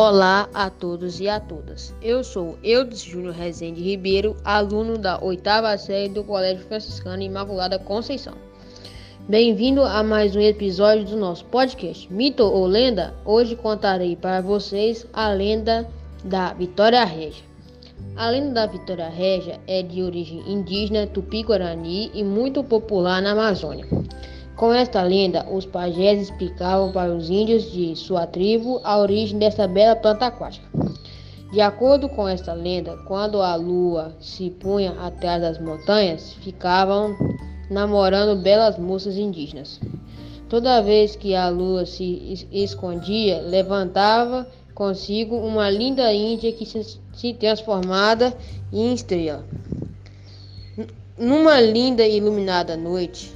Olá a todos e a todas. Eu sou Eudes Júnior Rezende Ribeiro, aluno da oitava série do Colégio Franciscano Imaculada Conceição. Bem-vindo a mais um episódio do nosso podcast Mito ou Lenda. Hoje contarei para vocês a lenda da Vitória Régia. A lenda da Vitória Régia é de origem indígena tupi-guarani e muito popular na Amazônia. Com esta lenda, os pajés explicavam para os índios de sua tribo a origem desta bela planta aquática. De acordo com esta lenda, quando a lua se punha atrás das montanhas, ficavam namorando belas moças indígenas. Toda vez que a lua se escondia, levantava consigo uma linda índia que se, transformada em estrela. Numa linda e iluminada noite,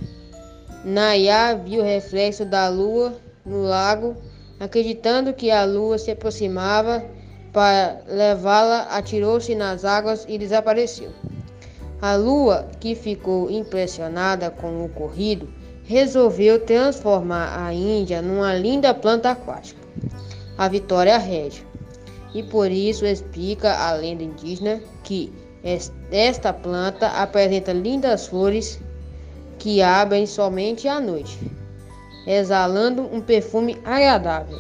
Nayá viu o reflexo da lua no lago, acreditando que a lua se aproximava para levá-la, atirou-se nas águas e desapareceu. A lua, que ficou impressionada com o ocorrido, resolveu transformar a Índia numa linda planta aquática, a Vitória Régia. E por isso explica a lenda indígena que esta planta apresenta lindas flores que abrem somente à noite, exalando um perfume agradável.